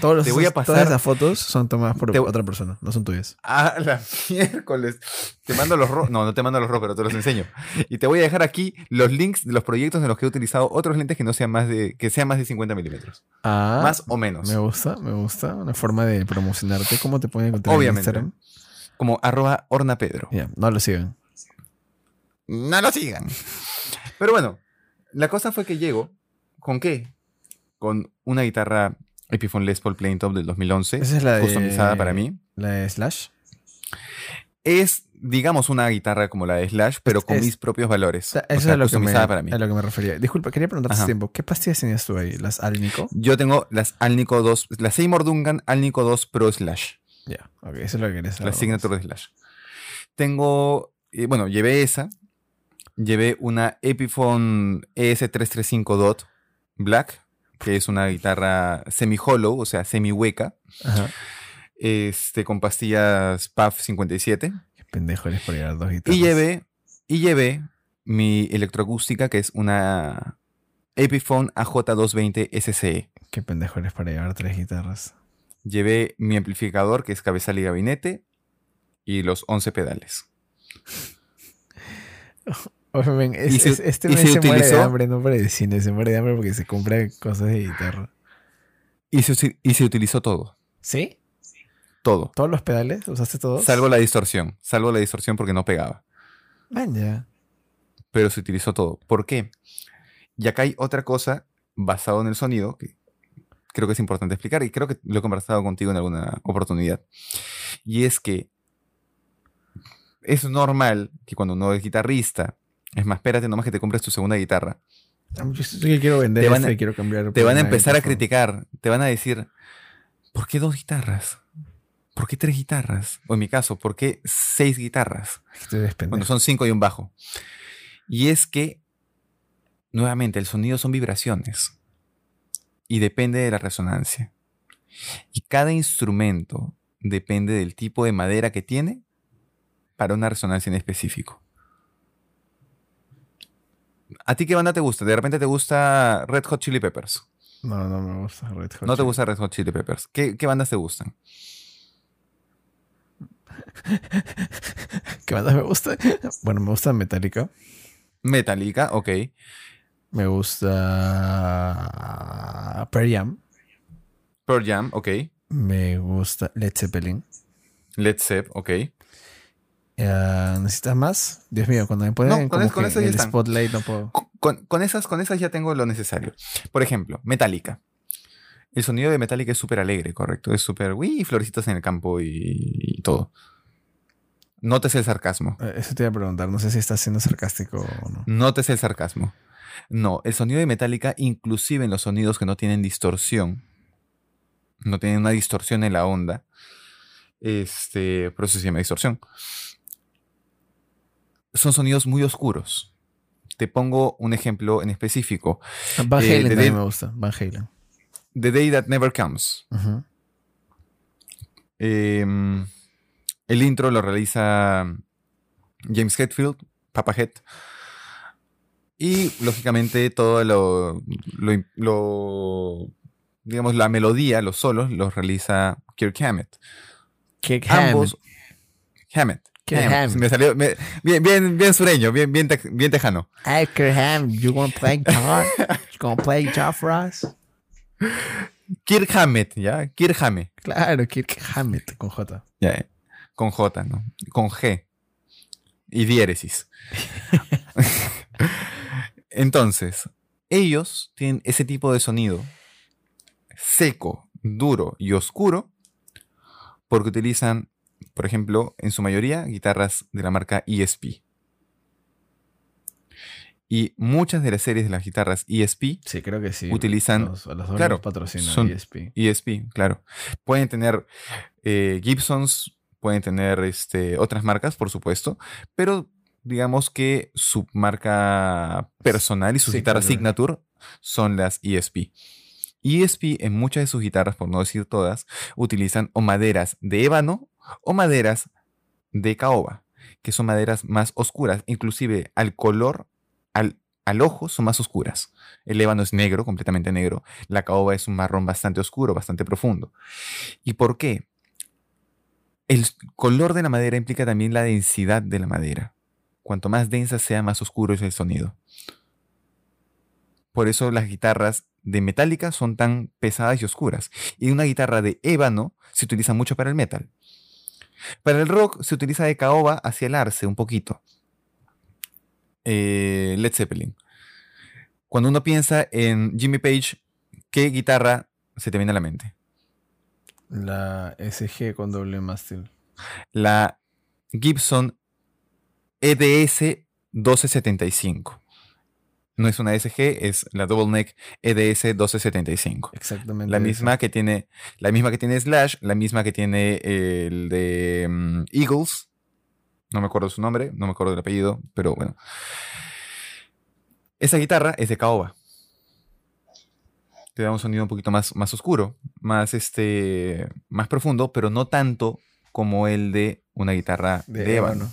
Todos los, Te voy a Todas esas fotos son tomadas por Te- otra persona, no son tuyas. Ah, la miércoles. Te mando los rojos. No, no te mando los rojos, pero te los enseño. Y te voy a dejar aquí los links de los proyectos en los que he utilizado otros lentes que no sean más de, que sean más de 50 milímetros. Ah, más o menos. me gusta, me gusta. Una forma de promocionarte. ¿Cómo te pueden encontrar Obviamente. en Instagram? Como arroba ornapedro. Ya, no lo sigan. No lo sigan. Pero bueno, la cosa fue que llego. ¿Con qué? Con una guitarra Epiphone Les Paul Plain Top del 2011. Esa es la de... customizada para mí. La de Slash. Es, digamos, una guitarra como la de Slash, pero con Es- mis propios valores. Esa- O Eso sea, es lo, que me, customizada para mí. a lo que me refería. Disculpa, quería preguntarte hace tiempo. ¿Qué pastillas tenías tú ahí? ¿Las Alnico? Yo tengo las Alnico 2, la Seymour Duncan Alnico 2 Pro Slash, Ya, ok, eso es lo que quería saber. la Signature de Slash. Tengo, eh, bueno, llevé esa, llevé una Epiphone E ES335 Dot Black, que es una guitarra semi-hollow, o sea, semi-hueca, este, con pastillas PAF 57. Qué pendejo eres por llevar dos guitarras. Y llevé, y llevé mi electroacústica, que es una Epiphone AJ220 SCE. Qué pendejo eres para llevar tres guitarras. Llevé mi amplificador, que es cabezal y gabinete, y los 11 pedales. Oye, es- ¿Y se- es- este y men se se, muere de hambre, no para el cine, se muere de hambre porque se compra cosas de guitarra. Y se, y se utilizó todo. ¿Sí? Todo. ¿Todos los pedales? ¿Usaste todos? Salvo la distorsión. Salvo la distorsión porque no pegaba. Man, ya. Pero se utilizó todo. ¿Por qué? Y acá hay otra cosa basado en el sonido que creo que es importante explicar y creo que lo he conversado contigo en alguna oportunidad. Y es que es normal que cuando uno es guitarrista, es más, espérate nomás que te compres tu segunda guitarra, Yo quiero vender Te van a- quiero cambiar. Te van a empezar a criticar, te van a decir, ¿por qué dos guitarras? ¿Por qué tres guitarras? O en mi caso, ¿por qué seis guitarras? Cuando son cinco y un bajo. Y es que, nuevamente, el sonido son vibraciones. Y depende de la resonancia. Y cada instrumento depende del tipo de madera que tiene para una resonancia en específico. ¿A ti qué banda te gusta? De repente te gusta Red Hot Chili Peppers. No, no me gusta Red Hot No te gusta Red Hot Chili Peppers. ¿Qué, qué bandas te gustan? ¿Qué bandas me gusta? Bueno, me gusta Metallica. Metallica, ok. Me gusta Pearl Jam. Pearl Jam, ok. Me gusta Led Zeppelin. Led Zepp, ok. Eh, ¿Necesitas más? Dios mío, cuando me ponen No, con es- con que eso ya el están. spotlight no puedo. Con, con esas, con esas ya tengo lo necesario. Por ejemplo, Metallica. El sonido de Metallica es súper alegre, correcto. Es súper, uy, florecitas en el campo y, y todo. Notes el sarcasmo. Eh, Eso te iba a preguntar. No sé si estás siendo sarcástico o no. Notes el sarcasmo. No, el sonido de Metallica, inclusive en los sonidos que no tienen distorsión, no tienen una distorsión en la onda, este, por eso se llama distorsión, son sonidos muy oscuros. Te pongo un ejemplo en específico. Van Eh, Halen de- me gusta. Van Halen. The Day That Never Comes. Em, el intro lo realiza James Hetfield, Papa Head. Y lógicamente todo lo, lo- lo- digamos, la melodía, los solos, los realiza Kirk Hammett. Kirk Ambos. Hammett. Kirk Hammett. Hammett. Me salió me- bien, bien, bien sureño, bien, bien, tex- bien tejano. Hammett, you wanna play guitar? You gonna play guitar for us? Kirk Hammett, ¿ya? Kirk Hammett. Claro, Kirk Hammett con J. Ya, eh, con J, ¿no? Con G. Y diéresis. Entonces, ellos tienen ese tipo de sonido seco, duro y oscuro porque utilizan, por ejemplo, en su mayoría, guitarras de la marca ESP. Y muchas de las series de las guitarras ESP, Sí, creo que sí. Utilizan- Los, los claro, los patrocina son- ESP. ESP, claro. Pueden tener eh, Gibsons, pueden tener este, otras marcas, por supuesto, pero digamos que su marca personal y Sí, guitarras claro. signature son las ESP. ESP en muchas de sus guitarras, por no decir todas, utilizan o maderas de ébano o maderas de caoba, que son maderas más oscuras, inclusive al color, al, al ojo son más oscuras. El ébano es negro, completamente negro. La caoba es un marrón bastante oscuro, bastante profundo. ¿Y por qué? El color de la madera implica también la densidad de la madera. Cuanto más densa sea, más oscuro es el sonido. Por eso las guitarras de metálica son tan pesadas y oscuras. Y una guitarra de ébano se utiliza mucho para el metal. Para el rock se utiliza de caoba hacia el arce un poquito. Eh, Led Zeppelin. Cuando uno piensa en Jimmy Page, ¿qué guitarra se te viene a la mente? La SG con doble mástil. La Gibson EDS 1275. No es una SG, es la Double Neck E EDS 1275. Exactamente. La misma que tiene, la misma que tiene Slash, la misma que tiene el de mm, Eagles. No me acuerdo su nombre, no me acuerdo del apellido, pero bueno. Esa guitarra es de caoba. Te da un sonido un poquito más, más oscuro, más, este, más profundo, pero no tanto como el de una guitarra de, De ébano. ébano.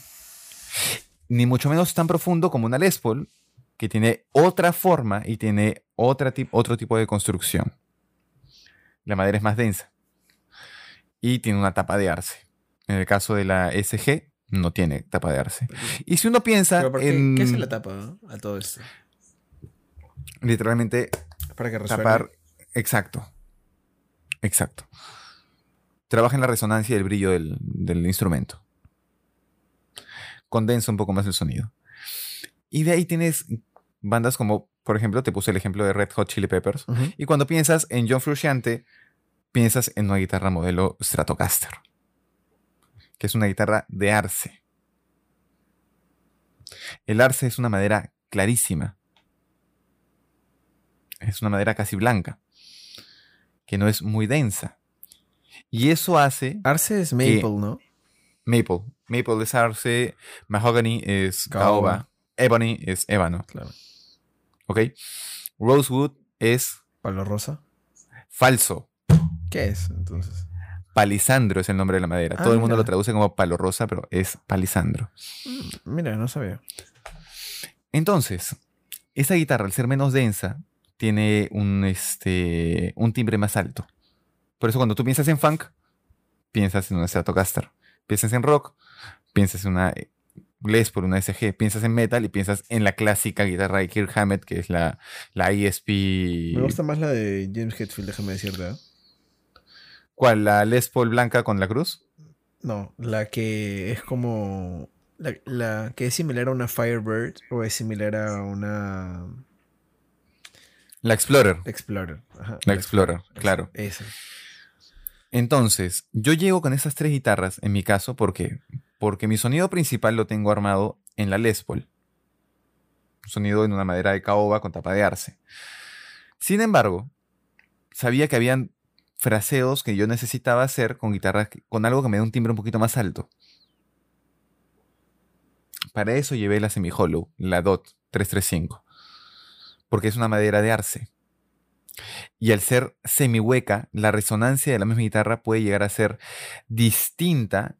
Ni mucho menos tan profundo como una Les Paul, que tiene otra forma y tiene otra tip- otro tipo de construcción. La madera es más densa y tiene una tapa de arce. En el caso de la SG, no tiene tapa de arce. Y si uno piensa Pero ¿por qué, en ¿Qué se le tapa a todo esto? literalmente Para que resuene. tapar. Exacto. Exacto. Trabaja en la resonancia y el brillo del, del instrumento. Condensa un poco más el sonido. Y de ahí tienes bandas como, por ejemplo, te puse el ejemplo de Red Hot Chili Peppers. Y cuando piensas en John Frusciante, piensas en una guitarra modelo Stratocaster, que es una guitarra de arce. El arce es una madera clarísima. Es una madera casi blanca, que no es muy densa. Y eso hace... Arce es maple, ¿no? Maple. Maple es arce, mahogany es caoba, ebony es ébano. Claro. ¿Ok? Rosewood es Palo rosa. falso. ¿Qué es entonces? Palisandro es el nombre de la madera. Ah, Todo el mundo mira. lo traduce como palo rosa, pero es palisandro. Mm, Mira, no sabía. Entonces, esa guitarra, al ser menos densa, tiene un, este, un timbre más alto. Por eso cuando tú piensas en funk, piensas en una Stratocaster. Piensas en rock, piensas en una Les Paul, una SG. Piensas en metal y piensas en la clásica guitarra de Kirk Hammett, que es la, la ESP... Me gusta más la de James Hetfield, déjame decirte. ¿eh? ¿Cuál? ¿La Les Paul blanca con la cruz? No, la que es como. La, la que es similar a una Firebird o es similar a una La Explorer. Explorer. Ajá, La Explorer, esa, claro. Esa. Entonces, yo llego con esas tres guitarras, en mi caso, ¿por qué? Porque mi sonido principal lo tengo armado en la Les Paul. Un sonido en una madera de caoba con tapa de arce. Sin embargo, sabía que habían fraseos que yo necesitaba hacer con guitarras, con algo que me dé un timbre un poquito más alto. Para eso llevé la semi-hollow, la DOT 335. Porque es una madera de arce. Y al ser semi-hueca, la resonancia de la misma guitarra puede llegar a ser distinta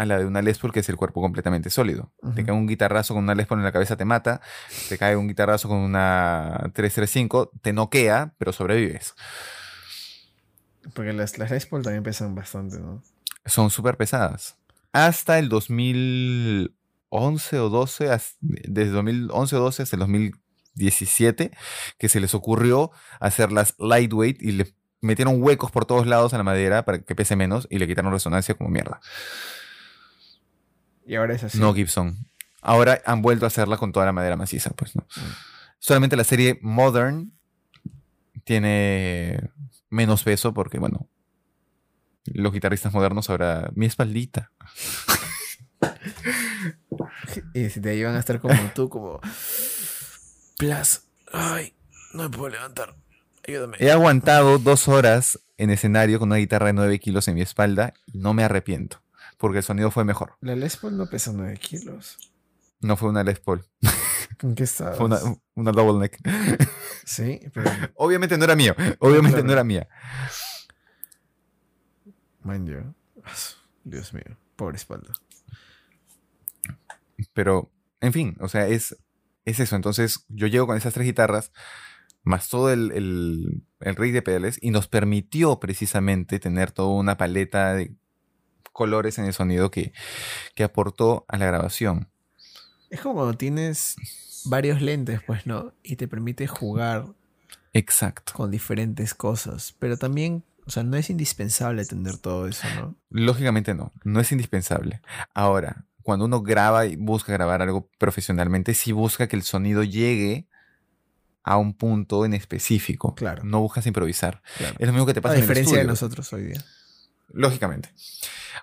a la de una Les Paul, que es el cuerpo completamente sólido. Te cae un guitarrazo con una Les Paul en la cabeza, te mata. Te cae un guitarrazo con una 335, te noquea, pero sobrevives. Porque las, las Les Paul también pesan bastante, ¿no? Son súper pesadas. Hasta el 2011 o 12, as- desde 2011 o 12 hasta el 2017, que se les ocurrió hacerlas lightweight y le metieron huecos por todos lados a la madera para que pese menos y le quitaron resonancia como mierda. Y ahora es así. No Gibson. Ahora han vuelto a hacerla con toda la madera maciza, pues, ¿no? Solamente la serie Modern tiene menos peso porque, bueno, los guitarristas modernos ahora mi espaldita. Y si te iban a estar como tú, como. Plus. Ay, no me puedo levantar. Ayúdame. He aguantado dos horas en escenario con una guitarra de 9 kilos en mi espalda y no me arrepiento, porque el sonido fue mejor. La Les Paul no pesa 9 kilos. No fue una Les Paul, ¿Con qué estabas? fue una, una double neck. Sí, pero. Obviamente no era mío, obviamente Claro. no era mía. Mind you. Dios mío. Pobre espalda. Pero, en fin, o sea, es, es eso. Entonces, yo llego con esas tres guitarras, más todo el, el, el rig de pedales, y nos permitió precisamente tener toda una paleta de colores en el sonido que, que aportó a la grabación. Es como cuando tienes varios lentes, pues, ¿no? Y te permite jugar Exacto. con diferentes cosas. Pero también, o sea, no es indispensable tener todo eso, ¿no? Lógicamente no, no es indispensable. Ahora, cuando uno graba y busca grabar algo profesionalmente, sí busca que el sonido llegue a un punto en específico. Claro. No buscas improvisar. Claro. Es lo mismo que te A pasa en el diferencia de nosotros hoy día. Lógicamente.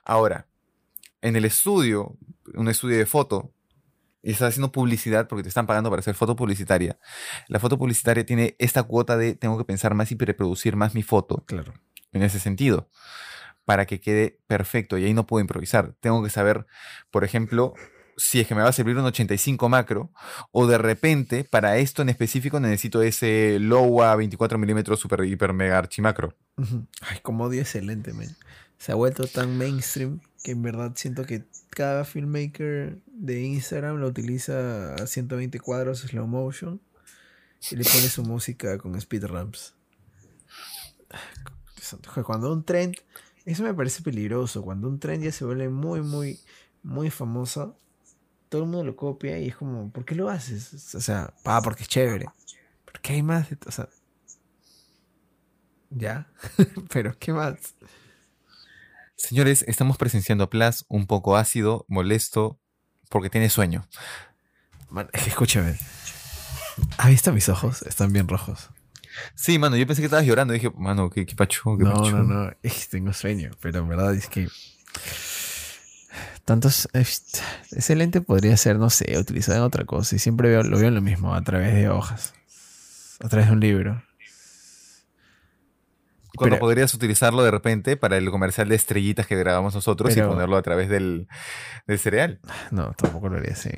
Ahora, en el estudio, un estudio de foto, y estás haciendo publicidad porque te están pagando para hacer foto publicitaria. La foto publicitaria tiene esta cuota de tengo que pensar más y preproducir más mi foto Claro. en ese sentido para que quede perfecto y ahí no puedo improvisar. Tengo que saber, por ejemplo, si es que me va a servir un 85 macro o de repente para esto en específico necesito ese Lowa 24 milímetros super hiper mega archimacro. Ujú. Ay, como odio ese lente, man. Se ha vuelto tan mainstream que en verdad siento que cada filmmaker de Instagram lo utiliza a 120 cuadros slow motion y le pone su música con speed ramps. Cuando un trend, eso me parece peligroso. Cuando un trend ya se vuelve muy, muy, muy famoso, todo el mundo lo copia y es como, ¿por qué lo haces? O sea, ah, porque es chévere. Porque hay más, o sea, ya, pero ¿qué más? Señores, estamos presenciando a Plas un poco ácido, molesto, porque tiene sueño. Man, escúchame. ¿Has visto mis ojos? Están bien rojos. Sí, mano, yo pensé que estabas llorando. Dije, mano, qué, qué pacho, qué No, pacho. no, no. Es que tengo sueño, pero en verdad es que. Tantos. Ese lente podría ser, no sé, utilizado en otra cosa. Y siempre veo, lo veo en lo mismo, a través de hojas. A través de un libro. Cuando Pero- podrías utilizarlo de repente para el comercial de estrellitas que grabamos nosotros Pero- y ponerlo a través del, del cereal. No, tampoco lo haría así.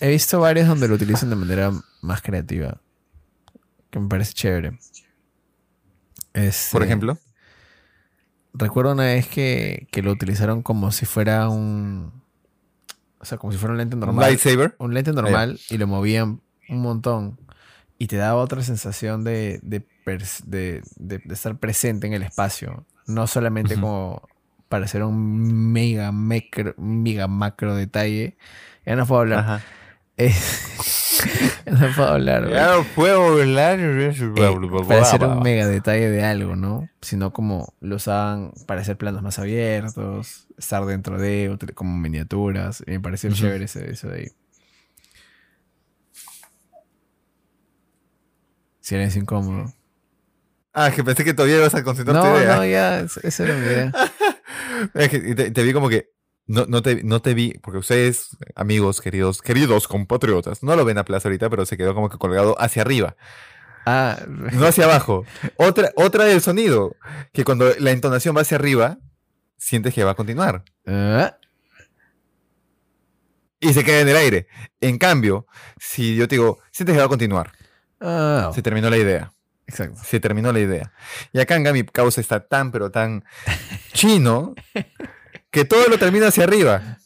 He visto varios donde lo utilizan de manera más creativa. Que me parece chévere. Este, Por ejemplo. Recuerdo una vez que, que lo utilizaron como si fuera un. O sea, como si fuera un lente Un normal. lightsaber. Un lente normal y lo movían un montón. Y te daba otra sensación de, de, de- estar presente en el espacio. No solamente como para hacer un mega, macro, mega macro detalle. Ya no puedo hablar. Ajá. no puedo hablar. güey. Ya no puedo hablar. Eh, para hacer un mega detalle de algo, ¿no? Sino como lo usaban para hacer planos más abiertos, estar dentro de, como miniaturas. Me pareció Ujú. chévere ese- eso de ahí. Silencio incómodo. Ah, que pensé que todavía ibas a concentrar tu No, no, ya, es- esa era mi idea. Es que te, te vi como que. No, no, te, no te vi, porque ustedes, amigos, queridos, queridos compatriotas, no lo ven a plaza ahorita, pero se quedó como que colgado hacia arriba, Ah, no hacia abajo. Otra, otra del sonido, que cuando la entonación va hacia arriba, sientes que va a continuar ah, y se queda en el aire. En cambio, si yo te digo, sientes que va a continuar, ah, se terminó la idea. exacto. Se terminó la idea. Y acá en mi causa está tan, pero tan chino, que todo lo termina hacia arriba.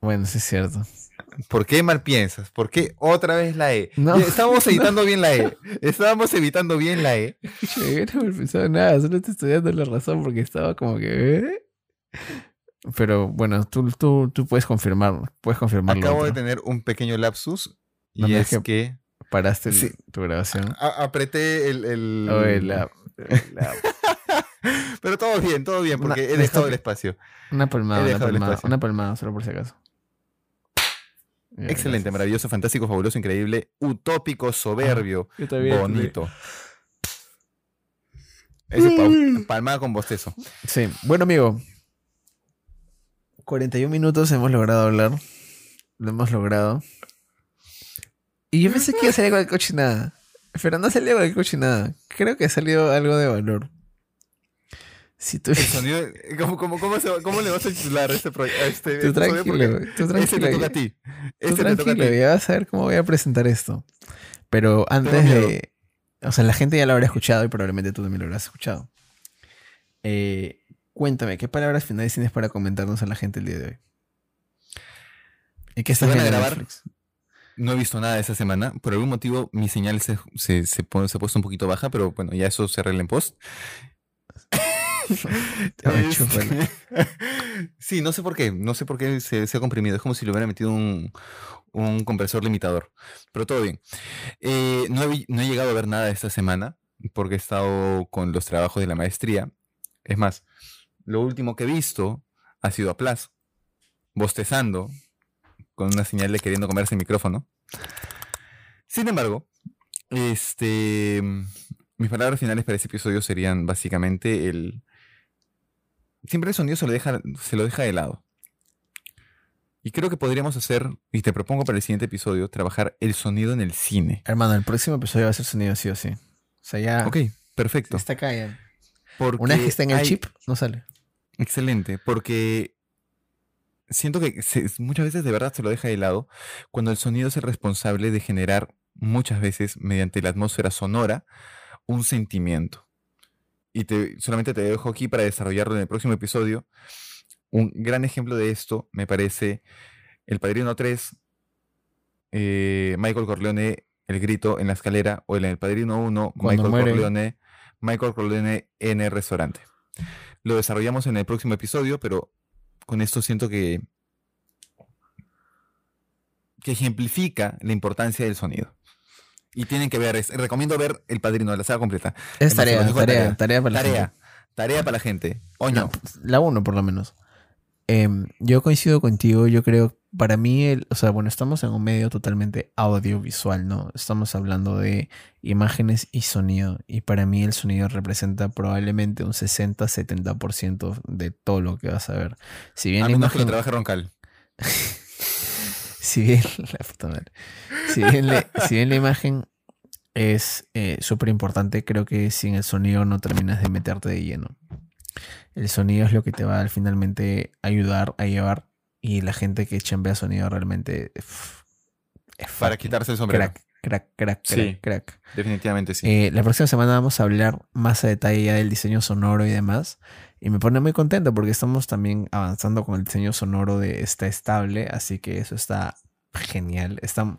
Bueno, sí es cierto. ¿Por qué mal piensas? ¿Por qué otra vez la E? No. Estábamos evitando bien la E. Estábamos evitando bien la E. Yo no he pensado nada, solo estoy estudiando la razón porque estaba como que. ¿eh? Pero bueno, tú, tú, tú puedes confirmar, puedes confirmarlo. Acabo de tener un pequeño lapsus. No Y me es deje- que Paraste el- Sí. tu grabación. a- apreté el... el- Oye, la- la- Pero todo bien, todo bien, porque Una- he dejado el espacio. una palmada, una palmada, una palmada, solo por si acaso. Ya, Excelente, gracias. maravilloso, fantástico, fabuloso, increíble, utópico, soberbio, también. bonito. Ese pau- palmada con bostezo. Sí, bueno amigo. 41 minutos hemos logrado hablar. Lo hemos logrado. Y yo pensé que iba a salir con cochinada. Pero no salió con cochinada. Creo que salió algo de valor. Si tú, El sonido, ¿cómo, cómo, cómo, se cómo le vas a titular este, pro- a este tú tranquilo, tú Ese te tranquilo. toca a ti. Tú Ese te toca a tranquilo, ti. ya vas a ver cómo voy a presentar esto. Pero antes de. O sea, la gente ya lo habrá escuchado y probablemente tú también lo habrás escuchado. Eh, cuéntame, ¿qué palabras finales tienes para comentarnos a la gente el día de hoy? ¿Y qué estás viendo en grabar? Netflix? No he visto nada esa semana. Por algún motivo mi señal se, se, se, pone- se ha puesto un poquito baja, pero bueno, ya eso se arregla en post. Este, sí, no sé por qué. No sé por qué se, se ha comprimido. Es como si le hubiera metido un, un compresor limitador. Pero todo bien. Eh, no, he, vi- no he llegado a ver nada esta semana porque he estado con los trabajos de la maestría. Es más, lo último que he visto ha sido a bostezando, con una señal de queriendo comerse el micrófono. Sin embargo, este, mis palabras finales para este episodio serían básicamente el... Siempre el sonido se lo deja, se lo deja de lado. Y creo que podríamos hacer, y te propongo para el siguiente episodio, trabajar el sonido en el cine. Hermano, el próximo episodio va a ser sonido sí o sí. O sea, ya. Ok, perfecto. Está acá ya. Porque Una vez que está en el hay- chip, no sale. Excelente, porque siento que se- muchas veces de verdad se lo deja de lado cuando el sonido es el responsable de generar muchas veces mediante la atmósfera sonora un sentimiento. Y te, solamente te dejo aquí para desarrollarlo en el próximo episodio. Un gran ejemplo de esto me parece El Padrino 3, eh, Michael Corleone, El Grito en la escalera, o en El Padrino 1, Cuando Michael muere. Corleone, Michael Corleone en el restaurante. Lo desarrollamos en el próximo episodio, pero con esto siento que, que ejemplifica la importancia del sonido. Y tienen que ver, es- recomiendo ver El Padrino, la saga completa. Es tarea, tarea, tarea. tarea para la Tarea, gente. tarea para la gente. Oño. No, la uno por lo menos. Em, yo coincido contigo, yo creo, para mí, el, o sea, bueno, estamos en un medio totalmente audiovisual, ¿no? Estamos hablando de imágenes y sonido, y para mí el sonido representa probablemente un 60-70% de todo lo que vas a ver. Si bien a menos que lo imagen, trabaje Roncal. si bien, la puta madre. Si bien, le- si bien la imagen es eh, súper importante. Creo que sin el sonido no terminas de meterte de lleno. El sonido es lo que te va a finalmente ayudar a llevar y la gente que chambea sonido realmente es Para fucking quitarse el sombrero. Crack, crack, crack, crack, Sí. crack. Definitivamente sí. Eh, la próxima semana vamos a hablar más a detalle ya del diseño sonoro y demás. Y me pone muy contento porque estamos también avanzando con el diseño sonoro de Está Estable. Así que eso está genial. Está,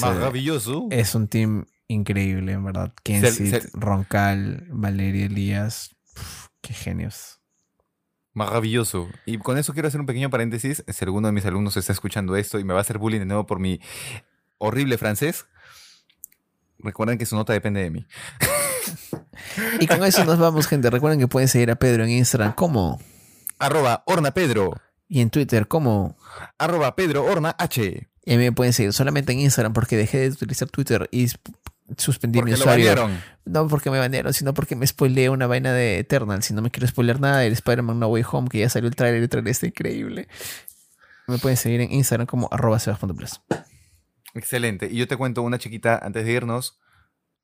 Maravilloso. es un team increíble, en verdad. Kensit, Roncal, Valeria Elías. uf, qué genios. Maravilloso. Y con eso quiero hacer un pequeño paréntesis. Si alguno de mis alumnos está escuchando esto y me va a hacer bullying de nuevo por mi horrible francés, recuerden que su nota depende de mí. Y con eso nos vamos, gente. Recuerden que pueden seguir a Pedro en Instagram como Arroba Orna Pedro. y en Twitter como Arroba Pedro Orna H. Y a mí me pueden seguir solamente en Instagram porque dejé de utilizar Twitter y suspendí mi Porque usuario. No porque me banearon, sino porque me spoileé una vaina de Eternal. Si no me quiero spoilear nada del Spider-Man No Way Home, que ya salió el trailer, el trailer está increíble. Me pueden seguir en Instagram como arroba. Excelente. Y yo te cuento una chiquita antes de irnos.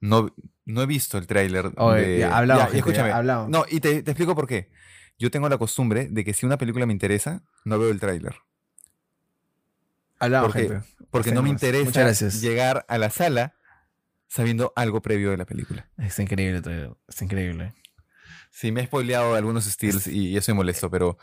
No, no he visto el tráiler. De- ya, hablamos, Ya, gente, escúchame. ya, hablamos. No, y te, te explico por qué. Yo tengo la costumbre de que si una película me interesa, no veo el tráiler. Hablamos, Porque- gente. Porque no me interesa llegar a la sala sabiendo algo previo de la película. Está increíble. Está increíble. Sí, me he spoileado algunos steals y eso me molesto, pero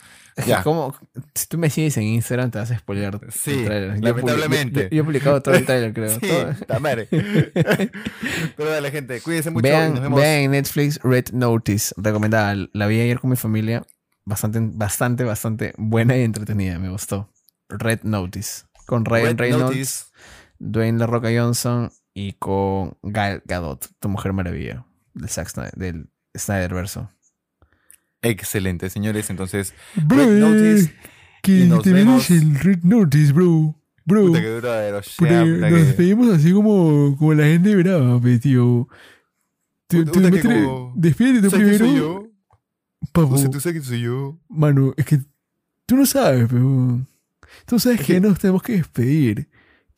Ya. como, si tú me sigues en Instagram, te vas a spoilear Sí, el trailer. Yo lamentablemente. Yo, yo he publicado todo el trailer, creo. sí, todo. madre. pero dale, gente, cuídense mucho Vean, nos vemos. vean en Netflix Red Notice, recomendada. La vi ayer con mi familia. Bastante, bastante, bastante buena y entretenida. Me gustó. Red Notice. Con Ryan Reynolds. Dwayne La Roca Johnson y con Gal Gadot, tu mujer maravilla. Del, Zack Snyder, del Snyderverso. Excelente, señores. Entonces, Bro, Red Notice. que y nos tenemos vemos. el Red Notice, bro. Bro. Puta que puta nos que- despedimos así como, como la gente brava, tío. Tú, Puta- tú puta que como- Despídete tú ¿Sabes quién primero. soy yo? papu. O sea, ¿tú sabes quién soy yo? Mano, es que tú no sabes, pero tú sabes Es que que- nos tenemos que despedir.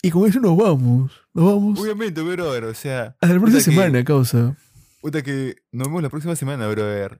Y con eso nos vamos. Nos vamos Obviamente, brother. O sea, a la próxima puta que- semana, causa. puta que nos vemos la próxima semana, brother.